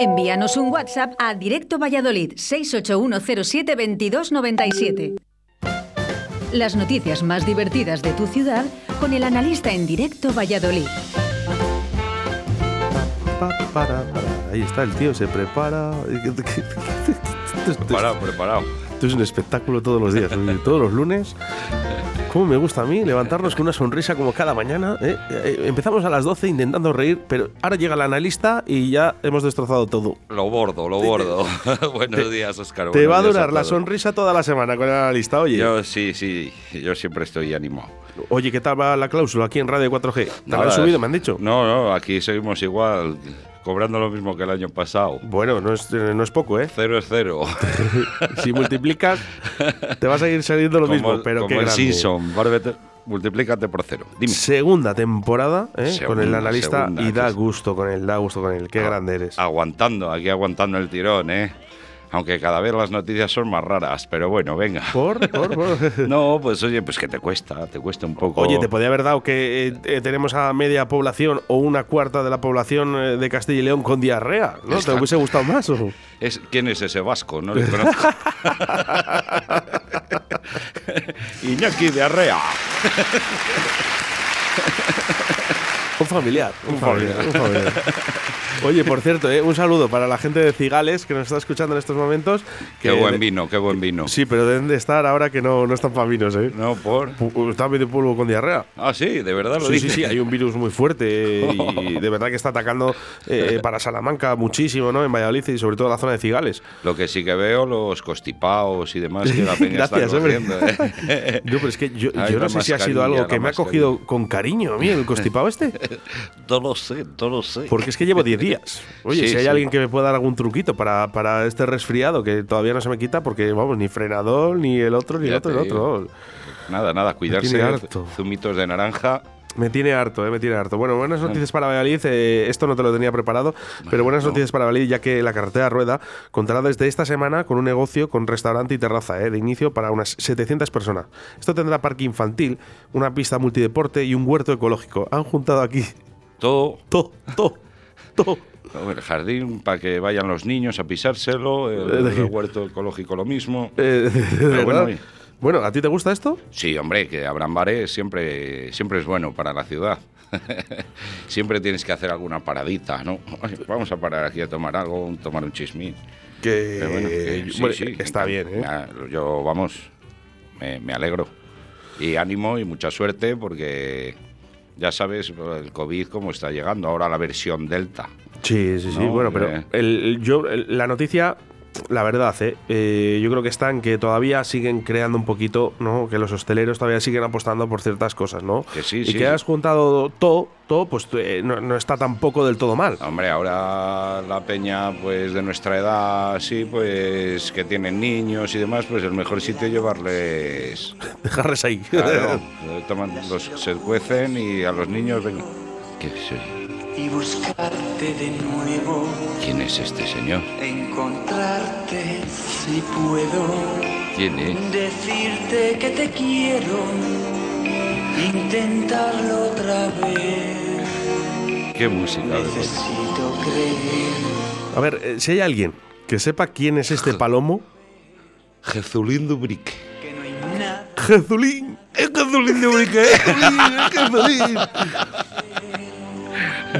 Envíanos un WhatsApp a Directo Valladolid 681072297. Las noticias más divertidas de tu ciudad con el analista en Directo Valladolid. Ahí está el tío, se prepara. Preparado, preparado. Esto es un espectáculo todos los días, todos los lunes. ¿Cómo me gusta a mí levantarnos con una sonrisa como cada mañana? eh? Eh, empezamos a las 12 intentando reír, pero ahora llega el analista y ya hemos destrozado todo. Lo bordo, lo bordo. Buenos días, Óscar. Te va a durar la sonrisa toda la semana con el analista, oye. Yo sí, sí. Yo siempre estoy animado. Oye, ¿qué tal va la cláusula aquí en Radio 4G? ¿Te la han subido, me han dicho? No, no, aquí seguimos igual, cobrando lo mismo que el año pasado. Bueno, no es, eh, no es poco, ¿eh? Cero es cero. Si multiplicas, te va a seguir saliendo lo como mismo, pero como qué el grande. Simpson, multiplícate por cero. Dime. Segunda temporada ¿eh? con el analista segunda, y da gusto con él, da gusto con él. Qué Ah, grande eres. Aguantando, aquí aguantando el tirón, ¿eh? Aunque cada vez las noticias son más raras, pero bueno, venga. ¿Por? ¿Por? ¿Por? No, pues oye, pues que te cuesta, te cuesta un poco. Oye, te podía haber dado que eh, eh, tenemos a media población o una cuarta de la población eh, de Castilla y León con diarrea, ¿no? ¿Te hubiese gustado más? O? Es, ¿Quién es ese vasco? No le conozco. Iñaki de Arrea. Un familiar. Un familiar. un familiar. Oye, por cierto, eh, un saludo para la gente de Cigales que nos está escuchando en estos momentos. Qué buen vino, qué buen vino. Sí, pero deben de estar ahora que no, no están favinos, ¿eh? No, por. Pu- Está medio polvo con diarrea. Ah, sí, de verdad lo Sí, sí, sí, hay un virus muy fuerte y de verdad que está atacando eh, para Salamanca muchísimo, ¿no? En Valladolid y sobre todo la zona de Cigales. Lo que sí que veo, los constipaos y demás que la peña Gracias, está hombre. cogiendo. ¿eh? No, pero es que yo, no sé si ha sido algo que me ha cogido con cariño a mí el constipado este. no lo sé, no lo sé. Porque es que llevo 10 días. Oye, Sí, si hay sí. alguien que me pueda dar algún truquito para, para este resfriado que todavía no se me quita, porque vamos, ni frenador, ni el otro, ni el otro, el otro. Nada, nada, cuidarse. tiene harto. Zumitos de naranja. Me tiene harto, eh, me tiene harto. Bueno, buenas noticias para Valladolid. eh, esto no te lo tenía preparado, pero buenas no. noticias para Valladolid, ya que la carretera Rueda contará desde esta semana con un negocio con restaurante y terraza eh, de inicio para unas 700 personas. Esto tendrá parque infantil, una pista multideporte y un huerto ecológico. Han juntado aquí Todo. todo, todo, El jardín para que vayan los niños a pisárselo. El, el huerto ecológico lo mismo. Eh, Pero bueno. Bueno, ¿a ti te gusta esto? Sí, hombre, que abran bares siempre, siempre es bueno para la ciudad. siempre tienes que hacer alguna paradita, ¿no? Vamos a parar aquí a tomar algo, tomar un chismín. Que, Pero bueno, que sí, bueno, sí, está bien, ¿eh? Yo, vamos, me, me alegro. Y ánimo y mucha suerte porque ya sabes el COVID cómo está llegando. Ahora la versión Delta. Sí, sí, sí. No, bueno, pero eh. el- el- yo, el- la noticia, la verdad, ¿eh? Eh, yo creo que están que todavía siguen creando un poquito, ¿no? Que los hosteleros todavía siguen apostando por ciertas cosas, ¿no? Que sí, y sí. que has juntado todo, todo, pues eh, no, no está tampoco del todo mal. Hombre, ahora la peña pues de nuestra edad, sí, pues que tienen niños y demás, pues el mejor sitio es llevarles... Dejarles ahí. Claro, eh, toman, los, se cuecen y a los niños ven... ¿Qué soy? Y buscarte de nuevo, ¿Quién es este señor? encontrarte si puedo, ¿Quién es? decirte que te quiero, intentarlo otra vez. ¿Qué música? Necesito creer. A ver, eh, si hay alguien que sepa quién es este palomo, Jezulín Dubrique. que no hay nada Jezulín. ¡Es Jezulín Dubrique! Jezulín.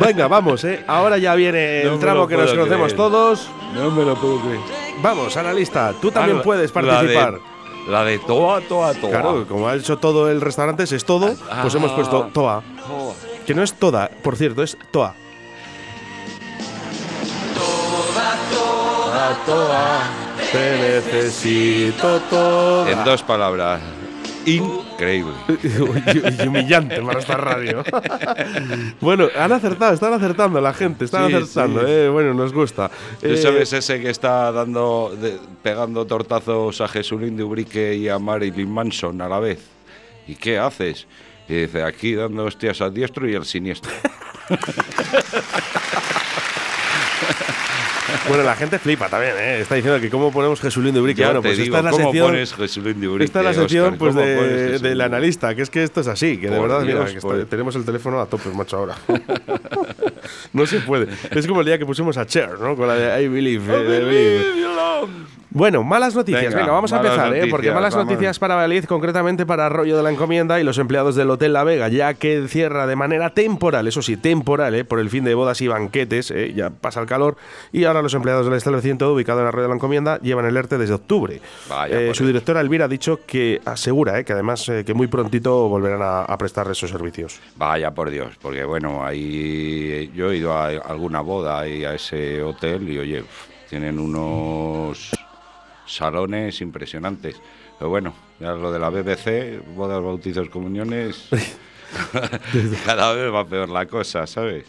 Venga, vamos, ¿eh? Ahora ya viene el tramo que nos conocemos creer. todos. No me lo puedo creer. Vamos, analista, tú también Ah, puedes la de- participar. La de Toa, Toa, Toa. Claro, como ha hecho todo el restaurante, es todo, pues hemos Ah. puesto Toa. Toa. Que no es toda, por cierto, es Toa. Toda, Toa, te necesito toda. En dos palabras. Increíble. y, humillante para esta radio. bueno, han acertado, están acertando la gente, están Sí, acertando, sí. eh, bueno, nos gusta. ¿Tú Eh, sabes ese que está dando, de- pegando tortazos a Jesulín de Ubrique y a Marilyn Manson a la vez? ¿Y qué haces? Y dice, aquí dando hostias al diestro y al siniestro. Bueno, la gente flipa también, ¿eh? Está diciendo que cómo ponemos Jesulín de Ubrique. Bueno, pues digo, esta es la ¿cómo sección. pones Jesulín de Ubrique, Esta es la sección pues, ¿Cómo de- del de analista, que es que esto es así, que de verdad, mira, Dios, que por- está- tenemos el teléfono a tope, macho, ahora. No se puede. Es como el día que pusimos a Cher, ¿no? Con la de I Believe. eh, I believe. Bueno, malas noticias. Venga, Venga, vamos a empezar, ¿eh? Porque malas vamos. noticias para Valiz, concretamente para Arroyo de la Encomienda y los empleados del Hotel La Vega, ya que cierra de manera temporal, eso sí, temporal, ¿eh? por el fin de bodas y banquetes, ¿eh? ya pasa el calor, y ahora los empleados del establecimiento ubicado en Arroyo de la Encomienda llevan el ERTE desde octubre. Vaya, Eh, por su directora Elvira ha dicho que asegura ¿eh? que además eh, que muy prontito volverán a, a prestar esos servicios. Vaya por Dios, porque bueno, ahí yo he ido a alguna boda y a ese hotel y oye, tienen unos salones impresionantes. Pero bueno, ya lo de la BBC, bodas, bautizos, comuniones, cada vez va peor la cosa, ¿sabes?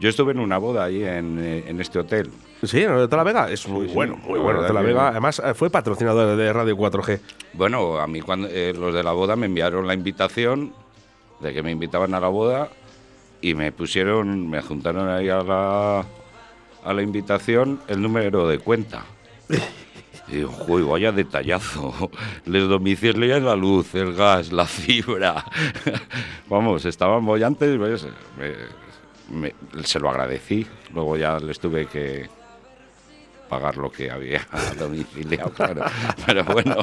Yo estuve en una boda ahí en, eh, en este hotel. Sí, en el Hotel La Vega es muy sí, bueno, muy bueno. Hotel La Vega, además, eh, fue patrocinador de Radio 4G. Bueno, a mí cuando eh, los de la boda me enviaron la invitación de que me invitaban a la boda y me pusieron, me juntaron ahí a la, a la invitación el número de cuenta. Y digo, "Joder, vaya detallazo. Les domicilié la luz, el gas, la fibra. Vamos, estaban bollantes. pues, me- me- se lo agradecí. Luego ya les tuve que pagar lo que había domiciliado, claro. Pero bueno.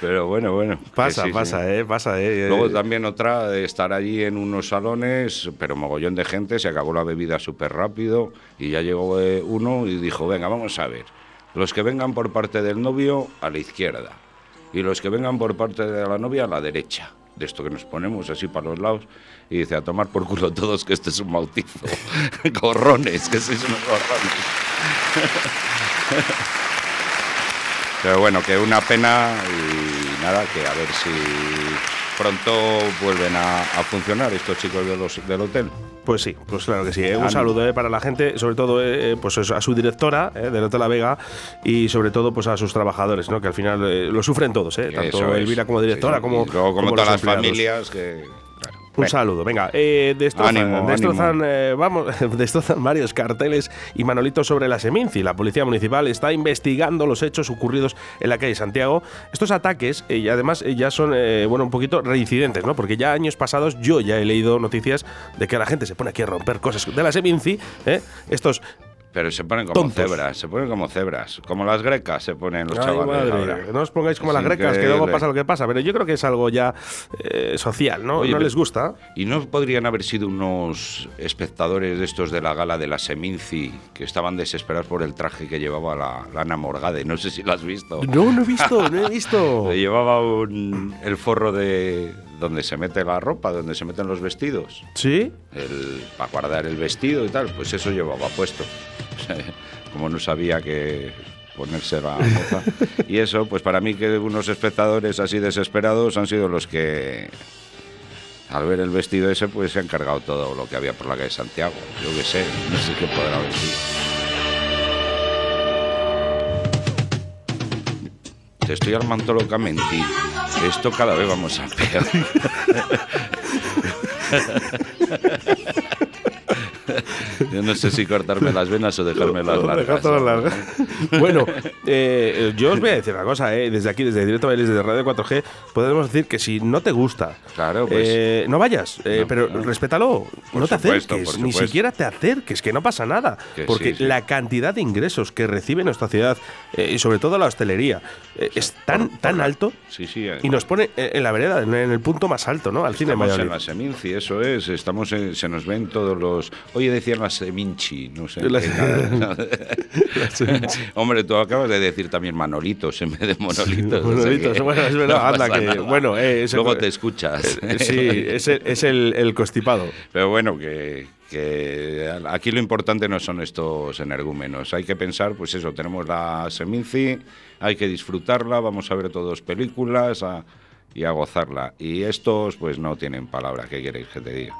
Pero bueno, bueno. Pasa, sí, sí. pasa, eh, pasa, eh. Luego eh. también otra de estar allí en unos salones, pero mogollón de gente, se acabó la bebida súper rápido y ya llegó eh, uno y dijo, venga, vamos a ver, los que vengan por parte del novio a la izquierda y los que vengan por parte de la novia a la derecha. De esto que nos ponemos así para los lados y dice, a tomar por culo todos que este es un bautizo. Gorrones, que sois unos gorrones. Pero bueno, que una pena y nada, que a ver si pronto vuelven a, a funcionar estos chicos de los- del hotel. Pues sí, pues claro que sí. eh. Un saludo eh, para la gente, sobre todo eh, eh, pues a su directora del Hotel La Vega y sobre todo pues a sus trabajadores, ¿no? que al final eh, lo sufren todos, eh, tanto Eso es. Elvira como directora, Sí, sí. como, como, como todas las empleados. familias que... Un saludo, venga, eh, destrozan, Ánimo, destrozan, ánimo. eh, vamos, destrozan varios carteles y manolitos sobre la Seminci. La policía municipal está investigando los hechos ocurridos en la calle Santiago. Estos ataques, eh, y además, eh, ya son, bueno, un poquito reincidentes, ¿no? Porque ya años pasados yo ya he leído noticias de que la gente se pone aquí a romper cosas de la Seminci, ¿eh? Estos Pero se ponen como Tontos. cebras, se ponen como cebras. Como las grecas se ponen los Ay, chavales madre, ahora. no os pongáis como Es las grecas, que luego pasa lo que pasa. Pero yo creo que es algo ya eh, social, ¿no? Oye, no les gusta. ¿Y no podrían haber sido unos espectadores de estos de la gala de la Seminci que estaban desesperados por el traje que llevaba la, la Ana Morgade? No sé si lo has visto. No, no he visto, no he visto. Le llevaba un- el forro de donde se mete la ropa, donde se meten los vestidos, ¿Sí? el, para guardar el vestido y tal, pues eso llevaba puesto. Como no sabía que ponerse la moza. Y eso, pues para mí que unos espectadores así desesperados han sido los que al ver el vestido ese pues se han cargado todo lo que había por la calle Santiago. Yo qué sé, no sé qué podrá haber sido. Te estoy armando locamente. Esto cada vez vamos a peor. Yo no sé si cortarme las venas o dejarme las Dejar largas. largas. bueno, eh, yo os voy a decir una cosa, eh, desde aquí, desde Directo Bailes, desde Radio 4G, podemos decir que si no te gusta, Claro, pues. eh, no vayas, eh, No, pero no. respétalo, Por no te supuesto, acerques, ni siquiera te acerques, que no pasa nada, Que porque sí, sí. la cantidad de ingresos que recibe nuestra ciudad eh, y sobre todo la hostelería eh, es tan, por tan alto Sí, y nos pone en la vereda, en el punto más alto, ¿no? Al cine Estamos en Valladolid. la Seminci, eso es. Estamos en- se nos ven todos los. Oye, decían la Seminci, no sé. Hombre, tú acabas de decir también Manolitos en vez de Monolitos. o sea Monolitos, que bueno, es verdad, no anda que- nada. bueno, eh, ese- Luego te escuchas. Eh, Sí, es el, es el, el constipado. Pero bueno, que, que aquí lo importante no son estos energúmenos. Hay que pensar, pues eso, tenemos la Seminci, hay que disfrutarla, vamos a ver todos películas a- y a gozarla. Y estos, pues no tienen palabra, ¿qué queréis que te diga?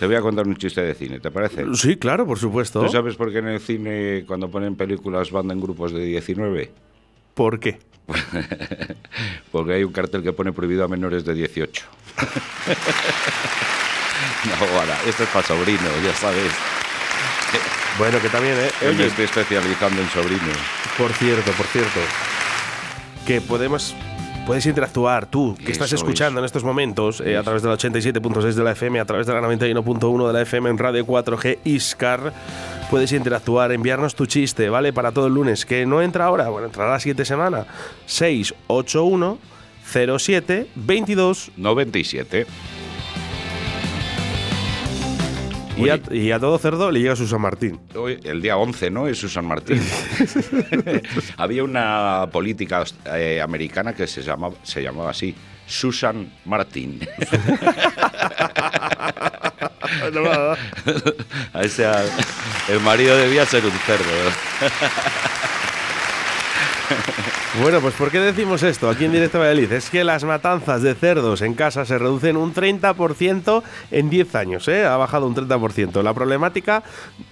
Te voy a contar un chiste de cine, ¿te parece? Sí, claro, por supuesto. ¿Tú sabes por qué en el cine, cuando ponen películas, van en grupos de 19? ¿Por qué? Porque hay un cartel que pone prohibido a menores de 18. no, voilà, esto es para sobrino, ya sabes. Bueno, que también, ¿eh? Yo me estoy especializando en sobrinos. por cierto, por cierto, que podemos puedes interactuar tú, que estás es. escuchando en estos momentos eh, a través de la 87.6 de la FM, a través de la 91.1 de la FM en Radio 4G Iscar. Puedes interactuar, enviarnos tu chiste, ¿vale? Para todo el lunes, que no entra ahora, bueno, entrará la siguiente semana. 681 07 22 97. Y a, y a todo cerdo le llega su San Martín. Hoy, el día 11, ¿no? Es Susan Martín. Había una política eh, americana que se llamaba, se llamaba así, Susan o sea, el marido debía ser un cerdo. Bueno, pues ¿por qué decimos esto aquí en Directo Valladolid? Es que las matanzas de cerdos en casa se reducen un 30% en 10 años, ¿eh? Ha bajado un 30%. La problemática,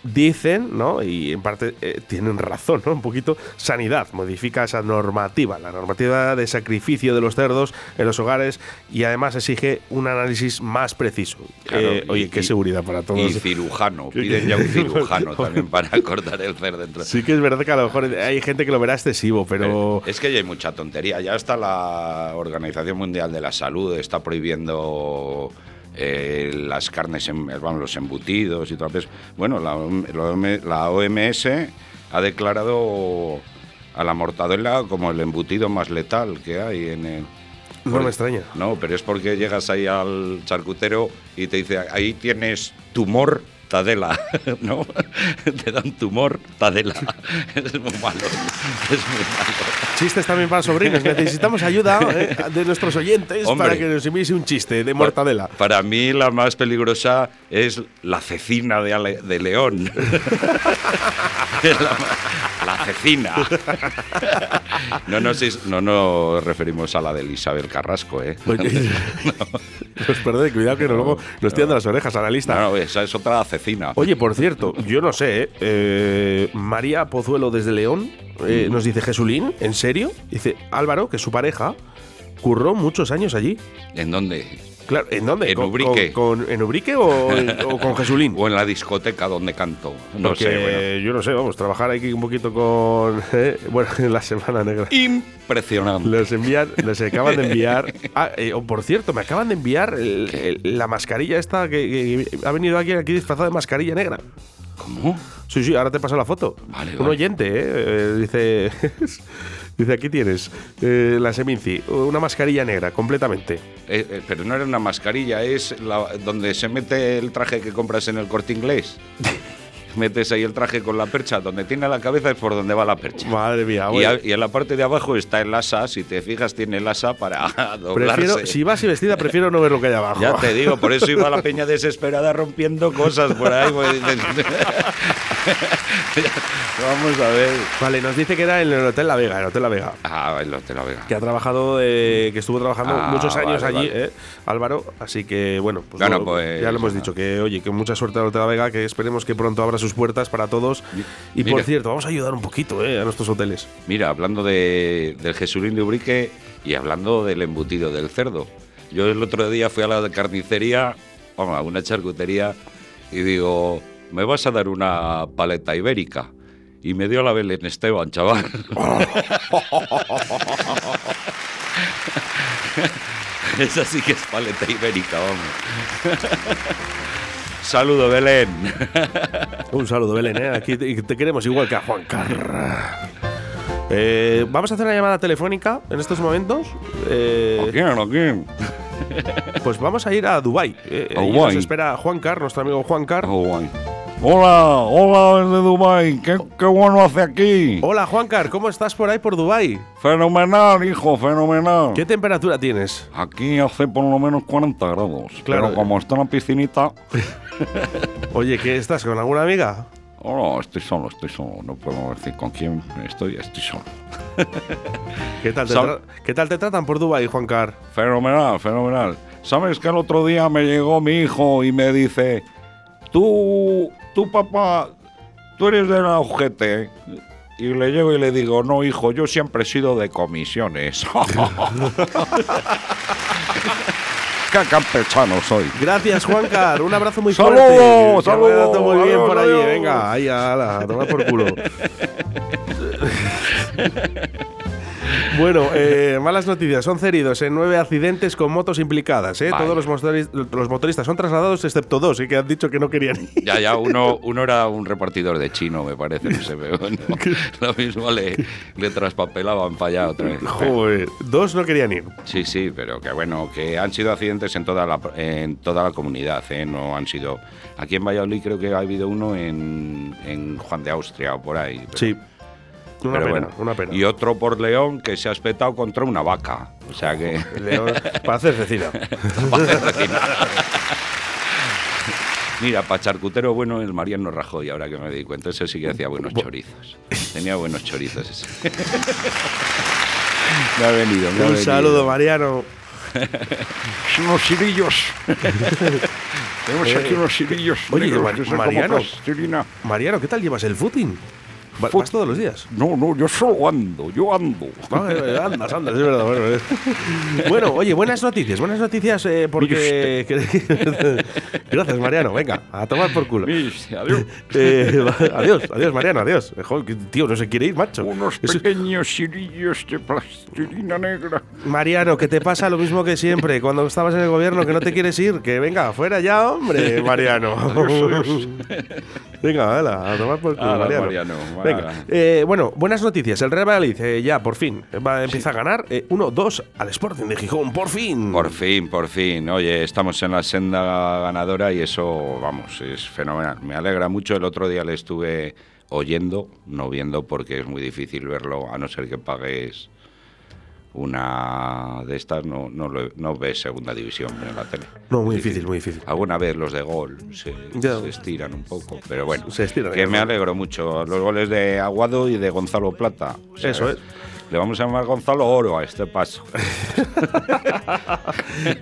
dicen, ¿no? Y en parte eh, tienen razón, ¿no? Un poquito, sanidad modifica esa normativa, la normativa de sacrificio de los cerdos en los hogares y además exige un análisis más preciso. Claro, Eh, oye, qué y- seguridad para todos. Y cirujano. Piden ya un cirujano también para cortar el cerdo. dentro. Sí que es verdad que a lo mejor hay gente que lo verá excesivo, pero... Es que ya hay mucha tontería. Ya hasta la Organización Mundial de la Salud está prohibiendo eh, las carnes, en, los embutidos y todo eso. Bueno, la, la OMS ha declarado a la mortadela como el embutido más letal que hay en el... No me extraña. No, pero es porque llegas ahí al charcutero y te dice, ahí tienes tumor Tadela, ¿no? Te dan tumor Tadela. Es muy malo, es muy malo. Chistes también para sobrinos. Necesitamos ayuda ¿eh? de nuestros oyentes Hombre. para que nos envíes un chiste de mortadela. Para mí la más peligrosa es la cecina de, Ale- de León. la, la cecina. No nos, es- no nos referimos a la de Isabel Carrasco, ¿eh? Oye, pues perdón, cuidado que luego nos tiran de las orejas a la lista. No, no, esa es otra cecina. Oye, por cierto, yo no sé, ¿eh? Eh, María Pozuelo desde León eh, nos dice, Jesulín, ¿en serio? Dice, Álvaro, que es su pareja, curró muchos años allí. ¿En dónde? Claro, ¿en dónde? En ¿Con- Ubrique. con- con- ¿En Ubrique o, o con Jesulín? O en la discoteca donde canto. No Porque sé, bueno. yo no sé, vamos, trabajar aquí un poquito con... eh, bueno, en la Semana Negra. Impresionante. Les envían, les acaban de enviar. Ah, eh, oh, por cierto, me acaban de enviar el- el- la mascarilla esta que, que ha venido aquí, aquí disfrazada de mascarilla negra. ¿Cómo? Sí, sí, ahora te paso la foto. Vale, Un vale. oyente, ¿eh? Eh, dice. dice, aquí tienes eh, la Seminci, una mascarilla negra, completamente. Eh, eh, pero no era una mascarilla, es la- donde se mete el traje que compras en el corte inglés. Metes ahí el traje con la percha, donde tiene la cabeza es por donde va la percha. Madre mía, Y, a- y en la parte de abajo está el asa, si te fijas tiene el asa para doblarse. Prefiero, si vas y vestida, prefiero no ver lo que hay abajo. Ya te digo, por eso iba la peña desesperada rompiendo cosas por ahí. Vamos a ver. Vale, nos dice que era en el Hotel La Vega, el Hotel La Vega. Ah, el Hotel La Vega. Que ha trabajado, eh, que estuvo trabajando Ah, muchos años vale, allí, vale. eh, Álvaro. Así que, bueno, pues, pues, ya lo hemos dicho. Que, oye, que mucha suerte al Hotel La Vega, que esperemos que pronto abra sus puertas para todos. Y por cierto, vamos a ayudar un poquito eh, a nuestros hoteles. Mira, hablando de, del Jesulín de Ubrique y hablando del embutido del cerdo. Yo el otro día fui a la carnicería, vamos, a una charcutería, y digo, ¿me vas a dar una paleta ibérica? Y me dio la Belén Esteban, chaval. Esa sí que es paleta ibérica, vamos. Saludo, Belén. Un saludo, Belén, ¿eh? Aquí te, queremos igual que a Juan Carr. Eh, vamos a hacer una llamada telefónica en estos momentos. Eh, ¿A quién? ¿A quién? pues vamos a ir a. A Dubái. nos espera Juan Carr, nuestro amigo Juan. Oh, guay. Hola, hola desde Dubai. ¿Qué, qué bueno hace aquí. Hola, Juan Carr, ¿cómo estás por ahí por Dubai? Fenomenal, hijo, fenomenal. ¿Qué temperatura tienes? Aquí hace por lo menos 40 grados. Claro. Pero como está en la piscinita. Oye, ¿qué estás con alguna amiga? Oh, no, estoy solo, estoy solo. No puedo decir con quién estoy, estoy solo. ¿Qué tal te, Sab- ¿qué tal te tratan por Dubai, Juan Carr? Fenomenal, fenomenal. ¿Sabes que el otro día me llegó mi hijo y me dice: Tú, tú papá, tú eres de la UGT? Y le llego y le digo: No, hijo, yo siempre he sido de comisiones. ¡Qué campechano soy! Gracias, Juan Carr. Un abrazo muy ¡Saludos, fuerte. Saludos! todo muy bien por allí. Venga, ahí, ala, a tomar por culo. Bueno, eh, malas noticias. 11 heridos en nueve accidentes con motos implicadas. ¿eh? Todos los, motoris- los motoristas son trasladados excepto dos y que han dicho que no querían ir. Ya, ya, uno, uno era un repartidor de chino, me parece, no sé, pero bueno, lo mismo le, le traspapelaban para allá otra vez. Joder, dos no querían ir. Sí, sí, pero que bueno, que han sido accidentes en toda la, en toda la comunidad, ¿eh? no han sido... Aquí en Valladolid creo que ha habido uno en, en Juan de Austria o por ahí. pero- Sí. Una pero pena, bueno. una pena. Y otro por León que se ha espetado contra una vaca. O sea que... León, para hacer cecina. Mira, para charcutero bueno el Mariano Rajoy, ahora que me di cuenta, ese sí que hacía buenos chorizos. Tenía buenos chorizos ese. me ha venido, me ha Un venido. saludo, Mariano. unos cirillos. Tenemos aquí unos cirillos. Oye, negros Mar- son Mariano. Mariano, ¿qué tal llevas el footing? ¿Vas todos los días? No, no, yo solo ando, yo ando. Ah, eh, Andas, andas, es verdad. Bueno, eh. Bueno, oye, buenas noticias, buenas noticias eh, porque... Gracias, Mariano. Venga, a tomar por culo. Adiós. Eh, adiós, adiós, Mariano, adiós. Eh, joder, tío, no se quiere ir, macho. Unos Eso- pequeños cirillos de plastilina negra. Mariano, que te pasa lo mismo que siempre cuando estabas en el gobierno, que no te quieres ir. Que venga, fuera ya, hombre, Mariano. venga, hala, a tomar por culo. Mariano, Venga, eh, bueno, buenas noticias. El Real Valladolid eh, ya, por fin, va, empieza a ganar 1-2 al Sporting de Gijón, por fin. Por fin, por fin. Oye, estamos en la senda ganadora y eso, vamos, es fenomenal. Me alegra mucho. El otro día le estuve oyendo, no viendo porque es muy difícil verlo, a no ser que pagues una de estas, no, no, lo- no ves segunda división en la tele. No, muy difícil, muy difícil. Alguna vez los de gol se, estiran un poco, pero bueno, Se estiran, que me alegro mucho. Los goles de Aguado y de Gonzalo Plata. O sea, Eso es. Le vamos a llamar Gonzalo Oro a este paso.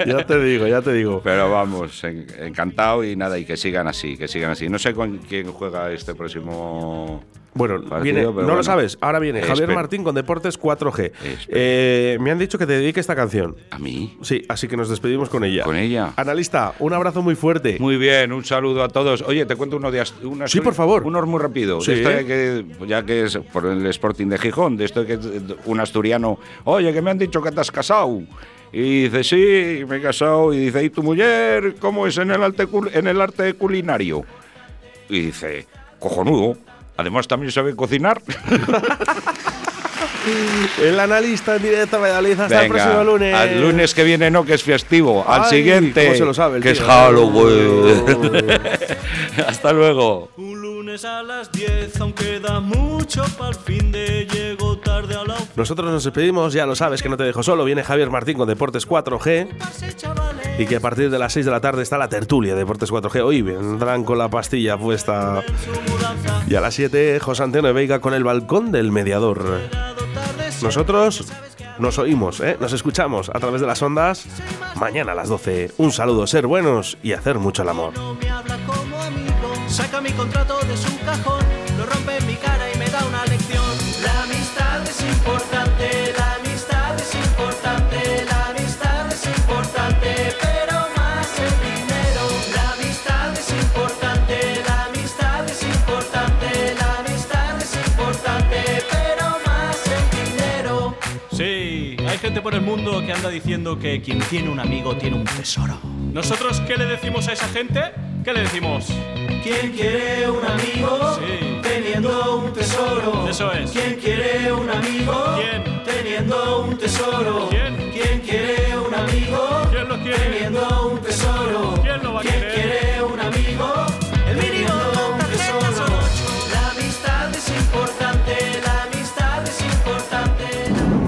ya te digo, ya te digo. Pero vamos, en- encantado y nada, y que sigan así, que sigan así. No sé con quién juega este próximo. Bueno, partido, viene, no lo sabes. Ahora viene Javier Espero. Martín con Deportes 4G. Espero. Eh, me han dicho que te dedique esta canción. ¿A mí? Sí, así que nos despedimos con ella. ¿Con ella? Analista, un abrazo muy fuerte. Muy bien, un saludo a todos. Oye, te cuento uno de una Sí, por favor. Uno muy rápido. Sí. De esto de que, ya que es por el Sporting de Gijón, de esto que un asturiano, oye, que me han dicho que te has casado. Y dice, sí, me he casado. Y dice, ¿y tu mujer cómo es en el, arte, cul- en el arte culinario? Y dice, cojonudo. Además también sabe cocinar. El analista en directo Valladolid. Hasta el próximo lunes. Al lunes que viene no, que es festivo. Al Ay, siguiente, cómo se lo sabe el que es. Halloween. Hasta luego. Un lunes a las 10, aunque da mucho para el fin de llego tarde a la Nosotros nos despedimos, ya lo sabes que no te dejo solo. Viene Javier Martín con Deportes 4G. Y que a partir de las 6 de la tarde está la tertulia de Deportes 4G. Hoy vendrán con la pastilla puesta. Y a las 7, José Antonio Veiga con el balcón del mediador. Nosotros nos oímos, ¿eh? nos escuchamos a través de las ondas. Mañana a las 12. Un saludo, ser buenos y hacer mucho el amor. Hay gente por el mundo que anda diciendo que quien tiene un amigo tiene un tesoro. ¿Nosotros qué le decimos a esa gente? ¿Qué le decimos? ¿Quién quiere un amigo? Sí. Teniendo un tesoro. Eso es. ¿Quién quiere un amigo? ¿Quién? Teniendo un tesoro. ¿Quién? ¿Quién quiere un amigo? ¿Quién lo quiere? Teniendo un tesoro. ¿Quién lo va a querer?